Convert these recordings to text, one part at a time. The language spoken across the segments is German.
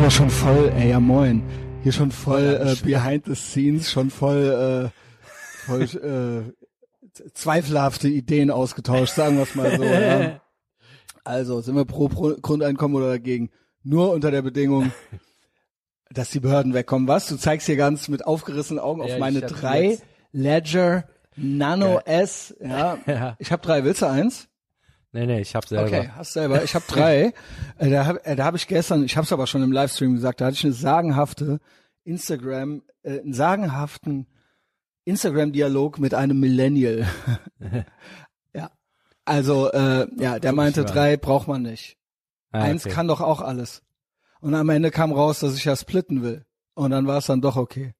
hier schon voll, ey, ja moin. Hier schon voll äh, behind the scenes, schon voll, äh, voll äh, zweifelhafte Ideen ausgetauscht, sagen wir es mal so. ja. Also, sind wir pro, pro Grundeinkommen oder dagegen? Nur unter der Bedingung, dass die Behörden wegkommen. Was? Du zeigst hier ganz mit aufgerissenen Augen auf Ja, meine ich hab drei Ledger Nano S. Ja, Ja. ich habe drei. Willst du eins? Nee, nee, ich hab selber. Okay, hast selber. Ich habe drei. äh, da habe äh, da hab ich gestern, ich habe es aber schon im Livestream gesagt, da hatte ich eine sagenhafte Instagram, äh, einen sagenhaften Instagram-Dialog mit einem Millennial. ja, also äh, ja, der meinte, drei braucht man nicht. Ah, Eins okay. kann doch auch alles. Und am Ende kam raus, dass ich ja splitten will. Und dann war es dann doch okay.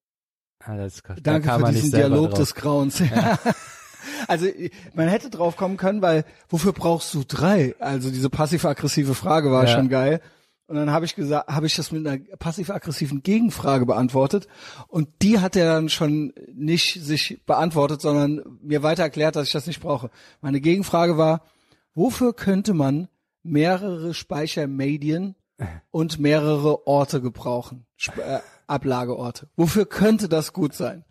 Ah, das, da Danke kam für diesen Dialog drauf. des Grauens. also man hätte drauf kommen können, weil wofür brauchst du drei? Also diese passiv-aggressive Frage war Ja. schon geil. Und dann habe ich gesagt, habe ich das mit einer passiv-aggressiven Gegenfrage beantwortet. Und die hat er dann schon nicht sich beantwortet, sondern mir weiter erklärt, dass ich das nicht brauche. Meine Gegenfrage war, wofür könnte man mehrere Speichermedien und mehrere Orte gebrauchen? Sp äh, Ablageorte. Wofür könnte das gut sein?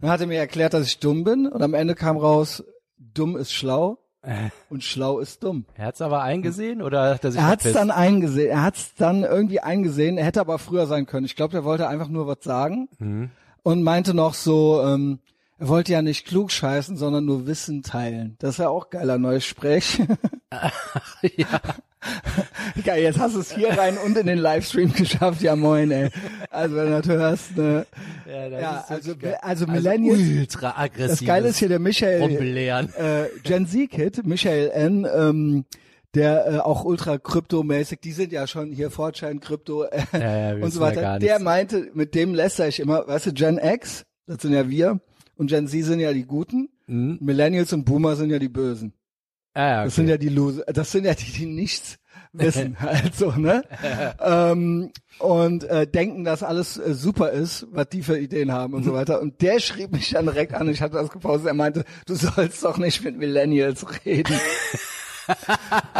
Dann hat er mir erklärt, dass ich dumm bin und am Ende kam raus, dumm ist schlau und schlau ist dumm. Er hat's aber eingesehen oder hat er sich Er hat es verpisst? dann eingesehen, er hat es dann irgendwie eingesehen, er hätte aber früher sein können. Ich glaube, der wollte einfach nur was sagen Mhm. und meinte noch so, ähm, er wollte ja nicht klug scheißen, sondern nur Wissen teilen. Das ist ja auch geiler neues Sprech. ja. Geil, jetzt hast du es hier rein und in den Livestream geschafft. Ja moin, ey. Also wenn du das hörst, ne. Ja, das Ja, ist also, geil. also Millennials, ultra aggressiv. das Geile ist hier der Michael, äh, Gen Z-Kid, Michael N., ähm, der äh, auch ultra kryptomäßig, die sind ja schon hier Fortschein, Krypto äh, Ja, ja, und so weiter. der meinte, mit dem lästere ich immer, weißt du, Gen X, das sind ja wir, und Gen Z sind ja die Guten, Mhm. Millennials und Boomer sind ja die Bösen. Ah, ja, okay. Das sind ja die Loser, das sind ja die, die nichts wissen, also, ne? ähm, und äh, denken, dass alles äh, super ist, was die für Ideen haben und so weiter. Und der schrieb mich dann direkt an, ich hatte das gepostet, er meinte, du sollst doch nicht mit Millennials reden.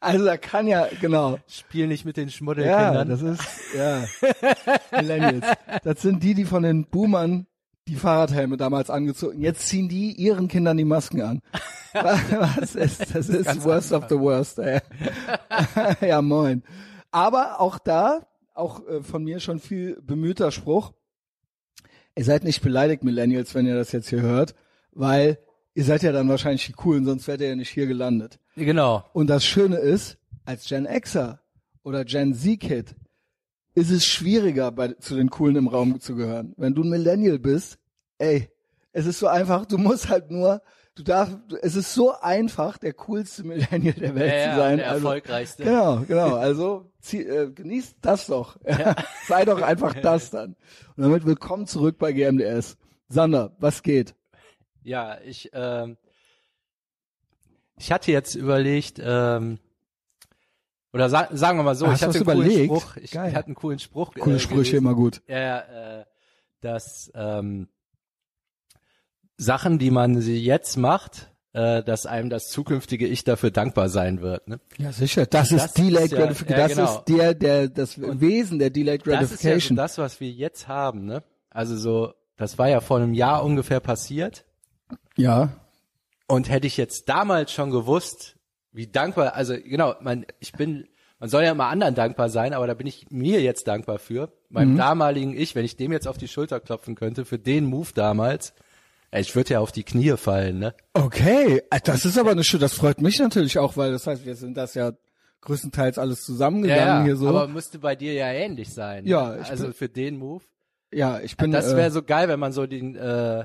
also da kann ja, genau. Spiel nicht mit den Ja, Schmuddelkindern. das ist, ja. Millennials. Das sind die, die von den Boomern die Fahrradhelme damals angezogen. Jetzt ziehen die ihren Kindern die Masken an. Was ist, das ist worst of the worst, ey. ja, moin. Aber auch da, auch äh, von mir schon viel bemühter Spruch. Ihr seid nicht beleidigt, Millennials, wenn ihr das jetzt hier hört, weil ihr seid ja dann wahrscheinlich die Coolen, sonst wärt ihr ja nicht hier gelandet. genau. Und das Schöne ist, als Gen Xer oder Gen Z-Kid ist es schwieriger, bei, zu den Coolen im Raum zu gehören. Wenn du ein Millennial bist, ey, es ist so einfach, du musst halt nur, du darfst, es ist so einfach, der coolste Millennial der Welt Ja, ja, zu sein. der also, erfolgreichste. Genau, genau. Also zieh, äh, genießt das doch. Sei doch einfach das dann. Und damit willkommen zurück bei GMDS. Sander, was geht? Ja, ich, ähm, ich hatte jetzt überlegt, ähm, oder sa sagen wir mal so, Ah, ich hatte einen coolen überlegt? Spruch, ich Geil. hatte einen coolen Spruch. Coole äh, Sprüche gelesen. immer gut. Ja, äh, dass ähm, Sachen, die man sie jetzt macht, äh, dass einem das zukünftige Ich dafür dankbar sein wird. Ne? Ja, sicher. Das, Das ist Delayed ja- Gratification. ja, das genau. ist der, der, das Wesen der Delayed Das ist ja so Gratification. das, was wir jetzt haben. Ne? Also so, das war ja vor einem Jahr ungefähr passiert. ja. Und hätte ich jetzt damals schon gewusst, wie dankbar, also genau, man, ich bin, man soll ja immer anderen dankbar sein, aber da bin ich mir jetzt dankbar für, meinem Mhm. damaligen Ich, wenn ich dem jetzt auf die Schulter klopfen könnte, für den Move damals, ey, ich würde ja auf die Knie fallen, ne? Okay, äh, das ist aber eine schöne, das freut mich natürlich auch, weil das heißt, wir sind das ja größtenteils alles zusammengegangen hier so. aber müsste bei dir ja ähnlich sein. Ja, ne? ich also bin- für den Move. ja, ich bin. Das äh, wäre so geil, wenn man so den, äh,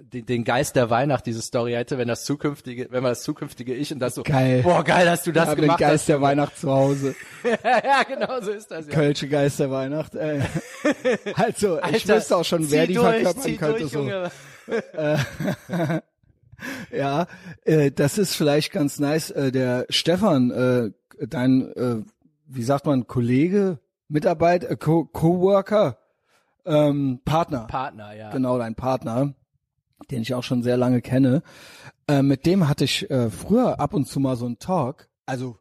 den, den Geist der Weihnacht, diese Story hätte, wenn das zukünftige, wenn man das zukünftige Ich und das so, Geil. boah, geil, dass du das den gemacht Geist hast. der Weihnacht zu Hause. ja, genau so ist das ja. Kölsche Geist der Weihnacht. Äh. Also, ich Alter, wüsste auch schon, wer die durch, verkörpern könnte. durch, so. Ja, äh, das ist vielleicht ganz nice. Äh, der Stefan, äh, dein, äh, wie sagt man, Kollege, Mitarbeiter, äh, Co Coworker, ähm, Partner. Partner, ja. genau dein Partner, den ich auch schon sehr lange kenne. Äh, mit dem hatte ich äh, früher ab und zu mal so einen Talk. Also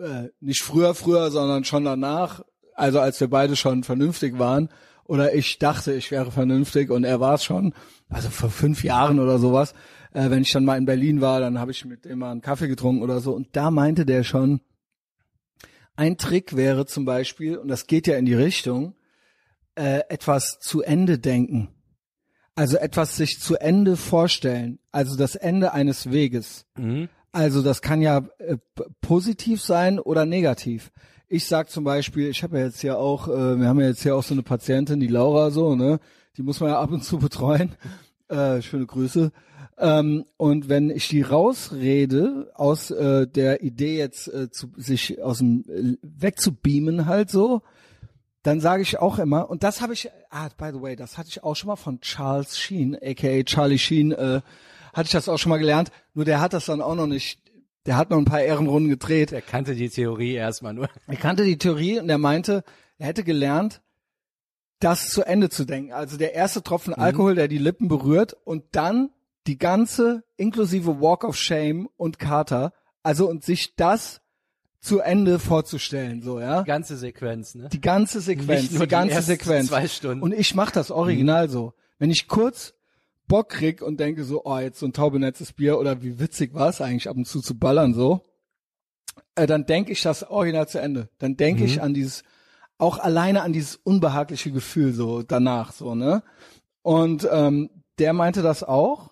äh, nicht früher, früher, sondern schon danach, Also als wir beide schon vernünftig waren oder ich dachte, ich wäre vernünftig und er war es schon. Also vor fünf Jahren oder sowas. Äh, wenn ich dann mal in Berlin war, dann habe ich mit dem mal einen Kaffee getrunken oder so. Und da meinte der schon, ein Trick wäre zum Beispiel, und das geht ja in die Richtung, äh, etwas zu Ende denken. Also etwas sich zu Ende vorstellen. Also das Ende eines Weges. Also das kann ja äh, positiv sein oder negativ. Ich sag zum Beispiel, ich habe ja jetzt ja auch, äh, wir haben ja jetzt hier auch so eine Patientin, die Laura so, ne? Die muss man ja ab und zu betreuen. Äh, schöne Grüße. Ähm, und wenn ich die rausrede aus äh, der Idee jetzt äh, zu, sich aus dem äh, wegzubeamen halt so, dann sage ich auch immer, und das habe ich, ah, by the way, das hatte ich auch schon mal von Charles Sheen, aka Charlie Sheen, äh, hatte ich das auch schon mal gelernt, nur der hat das dann auch noch nicht, der hat noch ein paar Ehrenrunden gedreht. Der kannte die Theorie erstmal nur. Er kannte die Theorie und er meinte, er hätte gelernt, das zu Ende zu denken. Also der erste Tropfen Alkohol, der die Lippen berührt und dann die ganze, inklusive Walk of Shame und Kater, also und sich das zu Ende vorzustellen, so, ja. Die ganze Sequenz, ne? Die ganze Sequenz, Nicht nur die die ganze Sequenz. zwei Stunden. Mhm. Und ich mach das original so. Wenn ich kurz Bock krieg und denke so, oh, jetzt so ein taubenetzes Bier oder wie witzig war es eigentlich ab und zu zu ballern so, äh, dann denke ich das original zu Ende. Dann denke Mhm. ich an dieses, auch alleine an dieses unbehagliche Gefühl so danach so, ne? Und ähm, der meinte das auch.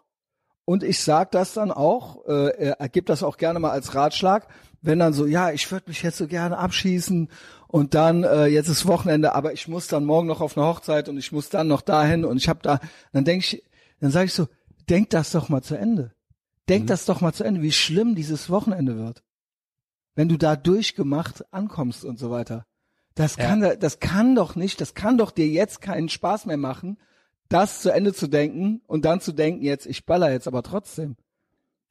Und ich sag das dann auch, äh, er gibt das auch gerne mal als Ratschlag, wenn dann so, ja, ich würde mich jetzt so gerne abschießen und dann äh, jetzt ist Wochenende, aber ich muss dann morgen noch auf eine Hochzeit und ich muss dann noch dahin und ich habe da, dann denke ich, dann sage ich so, denk das doch mal zu Ende. Denk das doch mal zu Ende, wie schlimm dieses Wochenende wird. Wenn du da durchgemacht ankommst und so weiter. Das Ja. kann, das kann doch nicht, das kann doch dir jetzt keinen Spaß mehr machen, das zu Ende zu denken und dann zu denken, jetzt, ich baller jetzt aber trotzdem.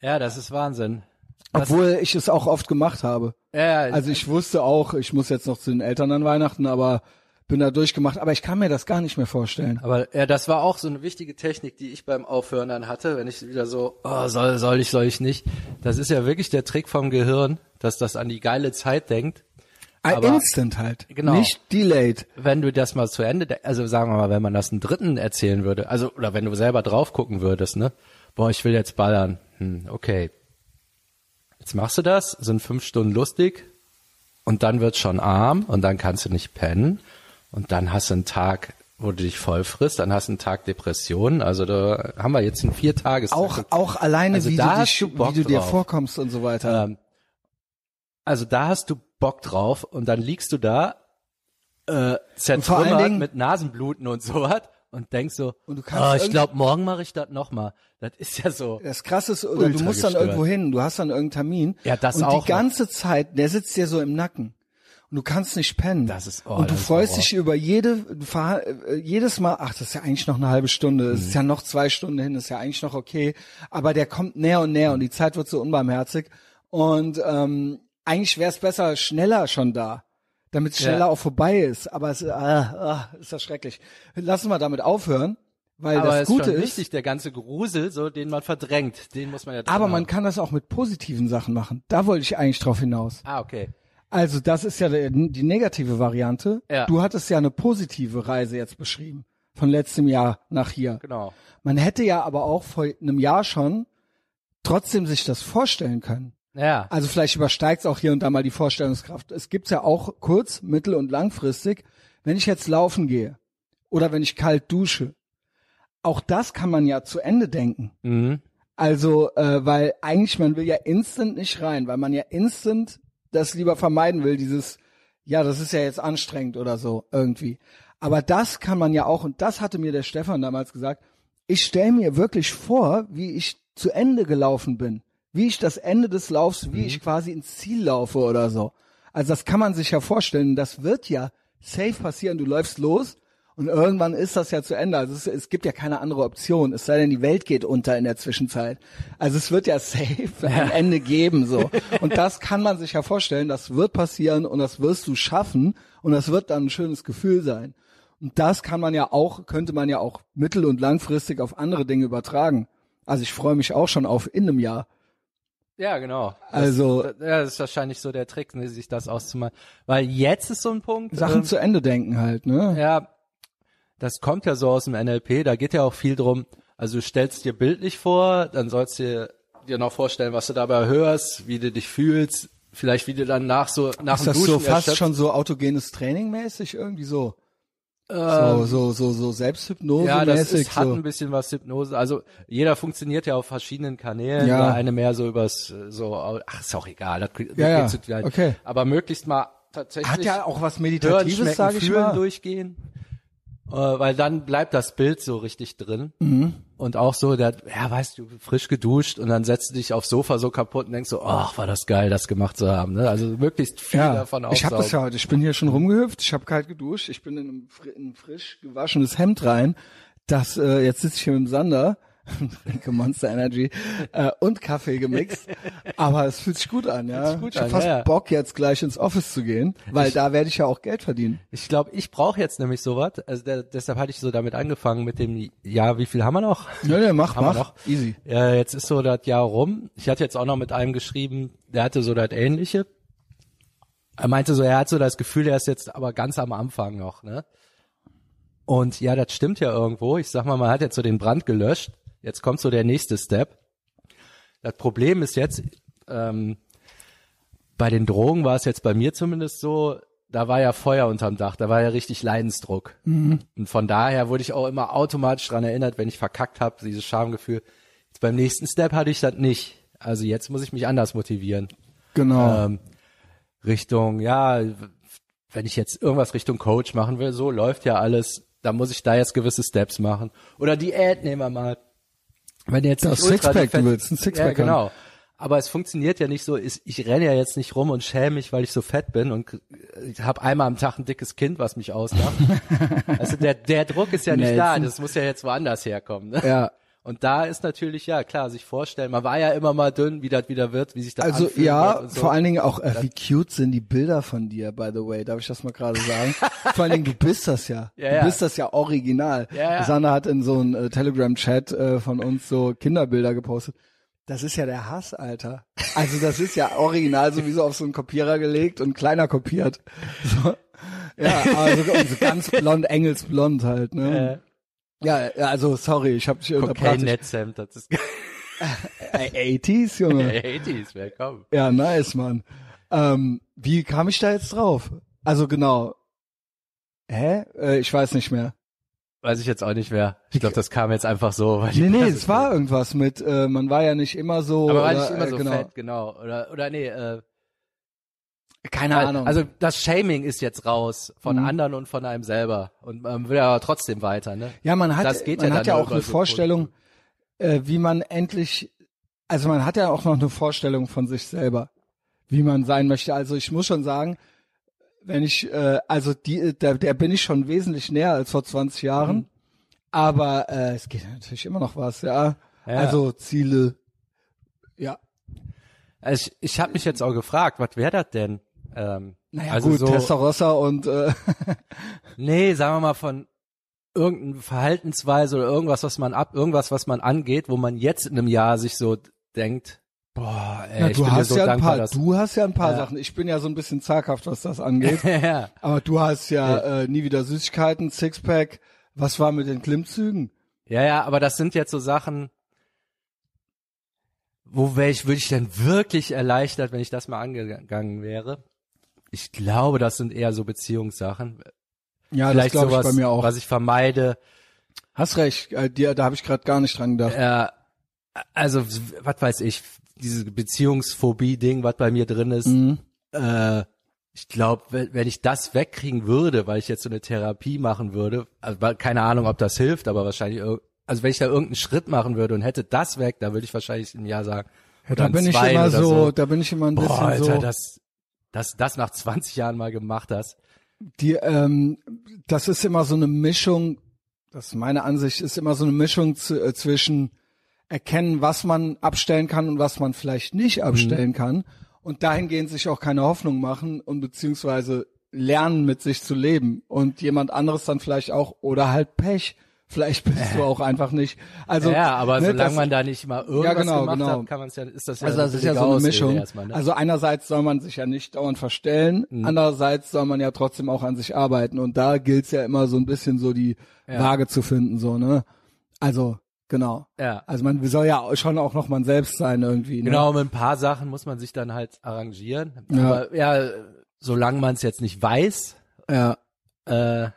Ja, das ist Wahnsinn. Obwohl ich es auch oft gemacht habe. ja, Also ich wusste auch, ich muss jetzt noch zu den Eltern an Weihnachten, aber bin da durchgemacht. Aber ich kann mir das gar nicht mehr vorstellen. Aber ja, das war auch so eine wichtige Technik, die ich beim Aufhören dann hatte, wenn ich wieder so, oh, soll, soll ich, soll ich nicht. Das ist ja wirklich der Trick vom Gehirn, dass das an die geile Zeit denkt. Ein Aber- Instant halt. Genau. Nicht delayed. Wenn du das mal zu Ende, de- also sagen wir mal, wenn man das einen Dritten erzählen würde, also oder wenn du selber drauf gucken würdest, ne, boah, ich will jetzt ballern, hm, okay, jetzt machst du das, sind fünf Stunden lustig und dann wird's schon arm und dann kannst du nicht pennen und dann hast du einen Tag, wo du dich voll frisst, dann hast du einen Tag Depression, also da haben wir jetzt einen vier Tages Auch, auch alleine, Also wie, du, dich, wie du dir drauf. vorkommst und so weiter. Ähm, also da hast du Bock drauf und dann liegst du da äh, zertrümmert mit Nasenbluten und sowas und denkst so, Und du kannst oh, ich glaube, morgen mache ich das nochmal. Das ist ja so. Das krasse ist, oder du musst dann gestört. irgendwo hin, du hast dann irgendeinen Termin. Ja, das Und auch die ganze Zeit, der sitzt dir so im Nacken. Und du kannst nicht pennen. Das ist- oh, Und du das freust dich über jede, du fahr, äh, jedes Mal, ach, das ist ja eigentlich noch eine halbe Stunde, es Mhm. ist ja noch zwei Stunden hin, ist ja eigentlich noch okay. Aber der kommt näher und näher und die Zeit wird so unbarmherzig. Und ähm, eigentlich wäre es besser, schneller schon da, damit es schneller Ja. auch vorbei ist. Aber es ah, ah, ist das schrecklich. Lassen wir damit aufhören, weil Aber das ist Gute ist, wichtig, der ganze Grusel, so den man verdrängt, den muss man ja aber haben. man kann das auch mit positiven Sachen machen. Da wollte ich eigentlich drauf hinaus. Ah, okay. Also das ist ja die negative Variante. Ja. Du hattest ja eine positive Reise jetzt beschrieben. Von letztem Jahr nach hier. Genau. Man hätte ja aber auch vor einem Jahr schon trotzdem sich das vorstellen können. Ja. Also vielleicht übersteigt es auch hier und da mal die Vorstellungskraft. Es gibt's ja auch kurz-, mittel- und langfristig, wenn ich jetzt laufen gehe oder wenn ich kalt dusche. Auch das kann man ja zu Ende denken. Mhm. Also, äh, weil eigentlich man will ja instant nicht rein, weil man ja instant das lieber vermeiden will, dieses, ja, das ist ja jetzt anstrengend oder so irgendwie. Aber das kann man ja auch, und das hatte mir der Stefan damals gesagt, ich stelle mir wirklich vor, wie ich zu Ende gelaufen bin, wie ich das Ende des Laufs, wie ich quasi ins Ziel laufe oder so. Also das kann man sich ja vorstellen, das wird ja safe passieren, du läufst los und irgendwann ist das ja zu Ende. Also es, es gibt ja keine andere Option, es sei denn, die Welt geht unter in der Zwischenzeit. Also es wird ja safe ein Ende geben, so. Und das kann man sich ja vorstellen, das wird passieren und das wirst du schaffen und das wird dann ein schönes Gefühl sein. Und das kann man ja auch, könnte man ja auch mittel- und langfristig auf andere Dinge übertragen. Also ich freue mich auch schon auf in einem Jahr. Ja, genau. Das, Also- ja, das ist wahrscheinlich so der Trick, ne, sich das auszumalen. Weil jetzt ist so ein Punkt. Sachen ähm, zu Ende denken halt, ne? Ja, das kommt ja so aus dem NLP, da geht ja auch viel drum, also du stellst dir bildlich vor, dann sollst du dir noch vorstellen, was du dabei hörst, wie du dich fühlst, vielleicht wie du dann nach so nach Ist dem das Duschen so fast erschöpft- schon so autogenes Training mäßig irgendwie so? So, so, so, so Selbsthypnose Ähm, ja, das ist, hat so. ein bisschen was Hypnose. Also jeder funktioniert ja auf verschiedenen Kanälen. Ja. Der eine mehr so übers so. Ach, ist auch egal. Das, das Ja, ja. Okay. Aber möglichst mal tatsächlich. Hat ja auch was Meditatives, sage ich mal. durchgehen. Äh, weil dann bleibt das Bild so richtig drin. Mhm. Und auch so, der, ja, weißt du, frisch geduscht und dann setzt du dich aufs Sofa so kaputt und denkst so, ach, war das geil, das gemacht zu haben. Ne? Also möglichst viel Ja, davon ich habe das ja aufsaugen. heute. Ich bin hier schon rumgehüpft, ich habe kalt geduscht, ich bin in ein, in ein frisch gewaschenes Hemd rein. Das äh, jetzt sitze ich hier mit dem Sander, trinke Monster Energy äh, und Kaffee gemixt. Aber es fühlt sich gut an, ja. gut ich habe fast ja, ja. Bock jetzt gleich ins Office zu gehen, weil da werde ich ja auch Geld verdienen. Ich glaube, ich brauche jetzt nämlich sowas. Also der, deshalb hatte ich so damit angefangen mit dem, ja, wie viel haben wir noch? Ja, ja, mach, Haben mach. noch. Easy. Ja, jetzt ist so das Jahr rum. Ich hatte jetzt auch noch mit einem geschrieben, der hatte so das Ähnliche. Er meinte so, er hat so das Gefühl, er ist jetzt aber ganz am Anfang noch, ne? Und ja, das stimmt ja irgendwo. Ich sag mal, man hat jetzt so den Brand gelöscht. Jetzt kommt so der nächste Step. Das Problem ist jetzt, ähm, bei den Drogen war es jetzt bei mir zumindest so, da war ja Feuer unterm Dach, da war ja richtig Leidensdruck. Und von daher wurde ich auch immer automatisch dran erinnert, wenn ich verkackt habe, dieses Schamgefühl. Jetzt beim nächsten Step hatte ich das nicht. Also jetzt muss ich mich anders motivieren. Genau. Ähm, Richtung, ja, wenn ich jetzt irgendwas Richtung Coach machen will, so läuft ja alles, da muss ich da jetzt gewisse Steps machen. Oder Diät nehmen wir mal. Wenn du jetzt Das Sixpack, du willst ein Sixpack Ja, haben. genau. Aber es funktioniert ja nicht so, ist- ich renne ja jetzt nicht rum und schäme mich, weil ich so fett bin und ich habe einmal am Tag ein dickes Kind, was mich auslacht. also der, der Druck ist ja nicht da, Nelson. das muss ja jetzt woanders herkommen. Ne? ja. Und da ist natürlich, ja klar, sich vorstellen, man war ja immer mal dünn, wie das wieder wird, wie sich das Also anfühlen ja, so. vor allen Dingen auch, äh, wie cute sind die Bilder von dir, by the way, darf ich das mal gerade sagen? vor allen Dingen, du bist das ja. Ja, du ja. bist das ja original. Ja, ja. Sanna hat in so einem äh, Telegram-Chat äh, von uns so Kinderbilder gepostet. Das ist ja der Hass, Alter. Also das ist ja original sowieso auf so einen Kopierer gelegt und kleiner kopiert. So. Ja, also so ganz blond, engelsblond halt, ne? Ja, ja, also sorry, ich habe dich unterbrochen. Netzhemd, das ist Äh, 80s, Junge. 80s, willkommen. Ja, nice, Mann. Ähm, wie kam ich da jetzt drauf? Also genau. Hä? Äh, ich weiß nicht mehr. Weiß ich jetzt auch nicht mehr. Ich glaube, das kam jetzt einfach so. Weil Nee, nee, es war irgendwas mit, äh, man war ja nicht immer so. Aber war oder, nicht immer äh, so genau. fett, genau. Oder, oder nee, äh, Keine Ahnung. Also das Shaming ist jetzt raus von Mhm. anderen und von einem selber. Und man will ja trotzdem weiter, ne? ja, man hat, das geht man ja hat ja auch eine so Vorstellung, äh, wie man endlich, also man hat ja auch noch eine Vorstellung von sich selber, wie man sein möchte. Also ich muss schon sagen, wenn ich, äh, also die, der, der bin ich schon wesentlich näher als vor 20 Jahren. Mhm. Aber äh, es geht natürlich immer noch was, ja. Ja. Also Ziele, ja. Also ich, ich habe mich jetzt auch gefragt, was wäre das denn? Ähm, Naja also gut, so, Testarossa und äh, nee, sagen wir mal von irgendeine Verhaltensweise oder irgendwas, was man ab, irgendwas, was man angeht, wo man jetzt in einem Jahr sich so denkt, boah, ey, na, ich du bin hast so ja ein dankbar, paar, dass du hast ja ein paar Ja. Sachen. Ich bin ja so ein bisschen zaghaft, was das angeht. ja. Aber du hast ja äh, nie wieder Süßigkeiten, Sixpack. Was war mit den Klimmzügen? Ja, ja, aber das sind jetzt so Sachen, wo wäre ich, würde ich denn wirklich erleichtert, wenn ich das mal angegangen wäre? Ich glaube, das sind eher so Beziehungssachen. Ja, Vielleicht das glaube ich bei mir auch. was ich vermeide. Hast recht, äh, dir, da habe ich gerade gar nicht dran gedacht. Äh, also, was weiß ich, diese Beziehungsphobie-Ding, was bei mir drin ist. Mhm. Äh, ich glaube, wenn, wenn ich das wegkriegen würde, weil ich jetzt so eine Therapie machen würde, also keine Ahnung, ob das hilft, aber wahrscheinlich, also wenn ich da irgendeinen Schritt machen würde und hätte das weg, dann würde ich wahrscheinlich im Jahr sagen, Ja, da in bin ich immer oder so, da bin ich immer ein bisschen Boah, Alter, so. das, das, das nach 20 Jahren mal gemacht hast. die, ähm, das ist immer so eine Mischung, das ist meine Ansicht, ist immer so eine Mischung zu, äh, zwischen erkennen, was man abstellen kann und was man vielleicht nicht abstellen kann und dahingehend sich auch keine Hoffnung machen und beziehungsweise lernen mit sich zu leben und jemand anderes dann vielleicht auch oder halt Pech Vielleicht bist du auch einfach nicht. Also ja, aber ne, solange das- man da nicht mal irgendwas Ja, genau, gemacht genau. hat, kann man es ja, ist das ja Also das ist ja so eine Mischung. Erstmal, ne? Also einerseits soll man sich ja nicht dauernd verstellen, Mhm. andererseits soll man ja trotzdem auch an sich arbeiten und da gilt's ja immer so ein bisschen so die Ja. Waage zu finden, so ne. Also genau. ja. Also man soll ja schon auch noch man selbst sein irgendwie. Ne? Genau, mit ein paar Sachen muss man sich dann halt arrangieren. Ja. Aber ja, solange man es jetzt nicht weiß, Ja. äh,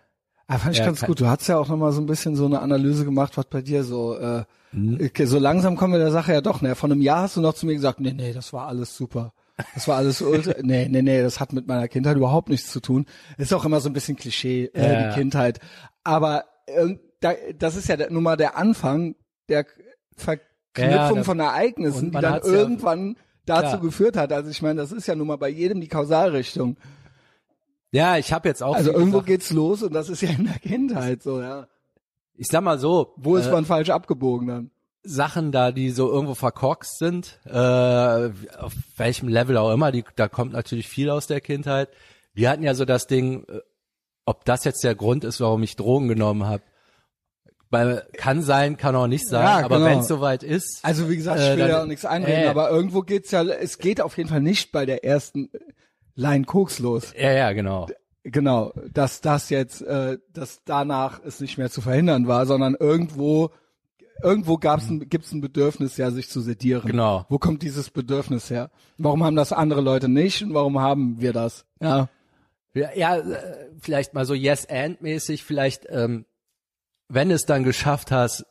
Ah, fand ich ganz gut. Du hast ja auch noch mal so ein bisschen so eine Analyse gemacht, was bei dir so. Äh, Mhm. okay, so langsam kommen wir der Sache ja doch näher. Vor einem Jahr hast du noch zu mir gesagt, nee, nee, das war alles super. Das war alles ultra. nee, nee, nee, das hat mit meiner Kindheit überhaupt nichts zu tun. Ist auch immer so ein bisschen Klischee, äh, Ja. die Kindheit. Aber äh, da, das ist ja nun mal der Anfang der Verknüpfung Ja, von Ereignissen, die dann hat's ja- irgendwann dazu geführt hat. Also ich meine, das ist ja nun mal bei jedem die Kausalrichtung. Ja, ich habe jetzt auch Also irgendwo Sachen- geht's los und das ist ja in der Kindheit so, ja. ich sag mal so, Wo ist äh, man falsch abgebogen dann? Sachen da, die so irgendwo verkorkst sind, äh, auf welchem Level auch immer, die, da kommt natürlich viel aus der Kindheit. Wir hatten ja so das Ding, äh, ob das jetzt der Grund ist, warum ich Drogen genommen habe. Weil kann sein, kann auch nicht sein, Ja, aber genau. wenn es soweit ist, Also wie gesagt, Äh, ich will dann- ja auch nichts einreden, äh. aber irgendwo geht's ja, es geht auf jeden Fall nicht bei der ersten Line Koks los. ja, ja, genau. Genau, dass das jetzt, äh, dass danach es nicht mehr zu verhindern war, sondern irgendwo, irgendwo gab's ein, gibt's ein Bedürfnis, ja, sich zu sedieren. Genau. Wo kommt dieses Bedürfnis her? Warum haben das andere Leute nicht und warum haben wir das? Ja. Ja, ja äh, vielleicht mal so Yes-and-mäßig, vielleicht, ähm, wenn es dann geschafft hast,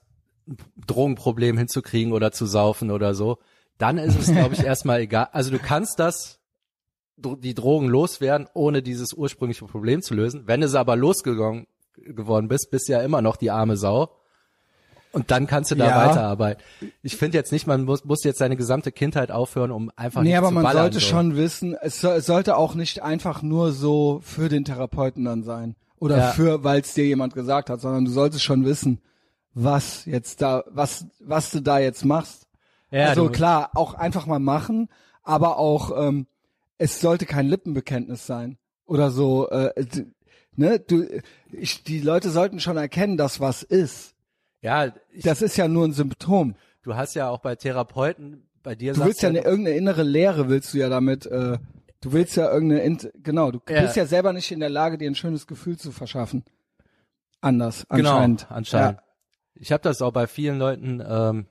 ein Drogenproblem hinzukriegen oder zu saufen oder so, dann ist es, glaube ich, erstmal egal. Also du kannst das, die Drogen loswerden, ohne dieses ursprüngliche Problem zu lösen. Wenn es aber losgegangen geworden bist, bist du ja immer noch die arme Sau. Und dann kannst du da Ja. weiterarbeiten. Ich finde jetzt nicht, man muss, muss jetzt seine gesamte Kindheit aufhören, um einfach Nee, nicht aber zu man ballern. sollte so. schon wissen, es, soll, es sollte auch nicht einfach nur so für den Therapeuten dann sein. Oder Ja. für, weil es dir jemand gesagt hat, sondern du solltest schon wissen, was jetzt da, was, was du da jetzt machst. Ja, also du- klar, auch einfach mal machen, aber auch, ähm, es sollte kein Lippenbekenntnis sein. Oder so, äh, ne, du, ich, die Leute sollten schon erkennen, dass was ist. Ja, ich, Das ist ja nur ein Symptom. du hast ja auch bei Therapeuten, bei dir Du willst ja eine, irgendeine innere Leere willst du ja damit, äh, du willst ja irgendeine, genau, du Ja. bist ja selber nicht in der Lage, dir ein schönes Gefühl zu verschaffen. Anders, Genau, anscheinend. anscheinend. Ich habe das auch bei vielen Leuten ähm,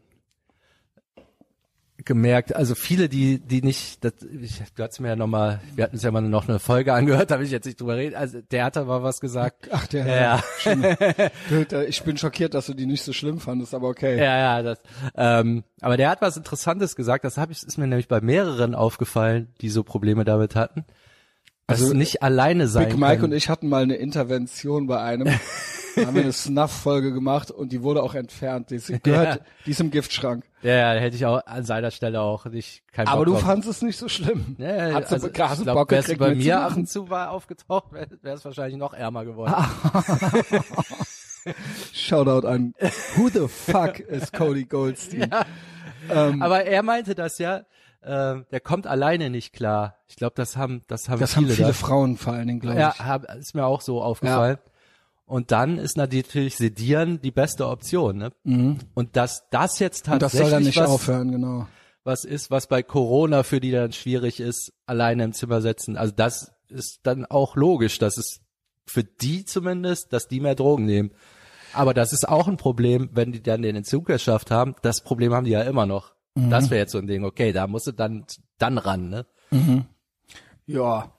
gemerkt. Also viele, die die nicht, das, ich, du hast mir ja noch mal, wir hatten uns ja mal noch eine Folge angehört, da will ich jetzt nicht drüber reden. Also der hat da mal was gesagt. Ach, der, Ja. Da- ich bin schockiert, dass du die nicht so schlimm fandest, aber okay. Ja, ja, das. Ähm, aber der hat was Interessantes gesagt. Das hab ich, ist mir nämlich bei mehreren aufgefallen, die so Probleme damit hatten. Dass Also, nicht alleine sein Big Mike können. und ich hatten mal eine Intervention bei einem. haben wir eine Snuff-Folge gemacht und die wurde auch entfernt. Die ist, gehört, die ist im Giftschrank. Ja, ja, hätte ich auch an seiner Stelle auch nicht kein Aber Bock du fandst es nicht so schlimm. Ja, ja, also, hast ich glaub, Bock gekriegt, bei mir und zu war aufgetaucht, wäre es wahrscheinlich noch ärmer geworden. Shoutout an Who the fuck is Cody Goldstein? Aber er meinte das ja, äh, der kommt alleine nicht klar. Ich glaube, das haben, das haben Das haben viele. viele da. Frauen vor allen Dingen, glaube ja, ich. hab, ist mir auch so aufgefallen. Und dann ist natürlich Sedieren die beste Option. Ne? Und dass das jetzt Und das tatsächlich soll dann nicht was, aufhören, genau. was ist, was bei Corona für die dann schwierig ist, alleine im Zimmer setzen. Also das ist dann auch logisch, dass es für die zumindest, dass die mehr Drogen nehmen. Aber das ist auch ein Problem, wenn die dann den Entzug geschafft haben. Das Problem haben die ja immer noch. Mhm. Das wäre jetzt so ein Ding. Okay, da musst du dann dann ran, ne? Ja.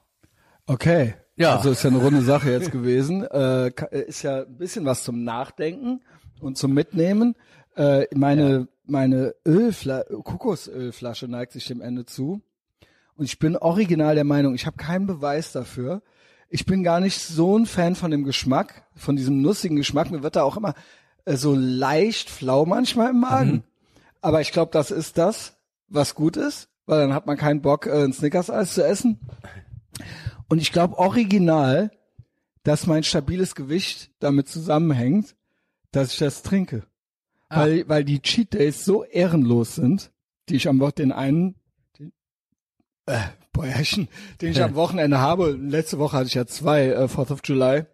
Okay. Ja. Also ist ja eine runde Sache jetzt gewesen. Äh, ka- ist ja ein bisschen was zum Nachdenken und zum Mitnehmen. Äh, meine meine Ölfla Kokosölflasche neigt sich dem Ende zu. Und ich bin original der Meinung, ich habe keinen Beweis dafür. Ich bin gar nicht so ein Fan von dem Geschmack, von diesem nussigen Geschmack. Mir wird da auch immer äh, so leicht flau manchmal im Magen. Aber ich glaube, das ist das, was gut ist, weil dann hat man keinen Bock, äh, ein Snickers-Eis zu essen. Und ich glaube original, dass mein stabiles Gewicht damit zusammenhängt, dass ich das trinke. Ah. Weil, weil die Cheat Days so ehrenlos sind, die ich am Wochenende, den einen, den, äh, Bäuerchen, den ich am Wochenende habe. Letzte Woche hatte ich ja zwei, äh, Fourth of July.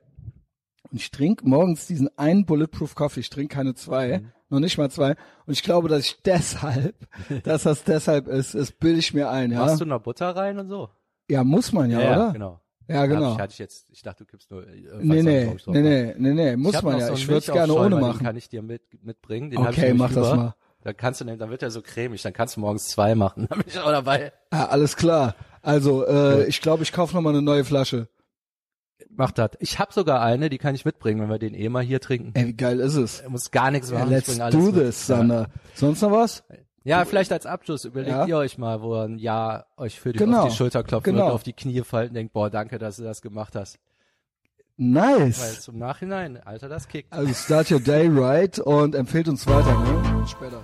Und ich trinke morgens diesen einen Bulletproof Coffee. Ich trinke keine zwei, Mhm. noch nicht mal zwei. Und ich glaube, dass ich deshalb, dass das deshalb ist, das bilde ich mir ein, ja. Machst du noch Butter rein und so? Ja, muss man ja, oder? genau. Ja, genau. Ich, hatte ich jetzt, ich dachte, du kippst nur. Äh, Nee, nee, Weißwein drauf. nee, nee, nee, nee, Ich muss man ja. so ich würde es gerne ohne Den machen. kann ich dir mit, mitbringen. Den ich Okay, mach das über. mal. Dann kannst du nehmen, dann wird er so cremig. Dann kannst du morgens zwei machen. Dann bin ich auch dabei. Ja, alles klar. Also, äh, ich glaube, ich kaufe noch mal eine neue Flasche. Mach das. Ich habe sogar eine, die kann ich mitbringen, wenn wir den eh mal hier trinken. Ey, wie geil ist es? Er muss gar nichts Ja, machen. ich let's do mit. this, Sander. Sonst noch was? Ja, vielleicht als Abschluss überlegt Ja. ihr euch mal, wo ihr ein Jahr euch für die, Genau. auf die Schulter klopfen Genau. und auf die Knie falten, denkt, boah, danke, dass du das gemacht hast. Weil Nice. zum Nachhinein, Alter, das kickt. Also start your day right und empfehlt uns weiter, ne? Später.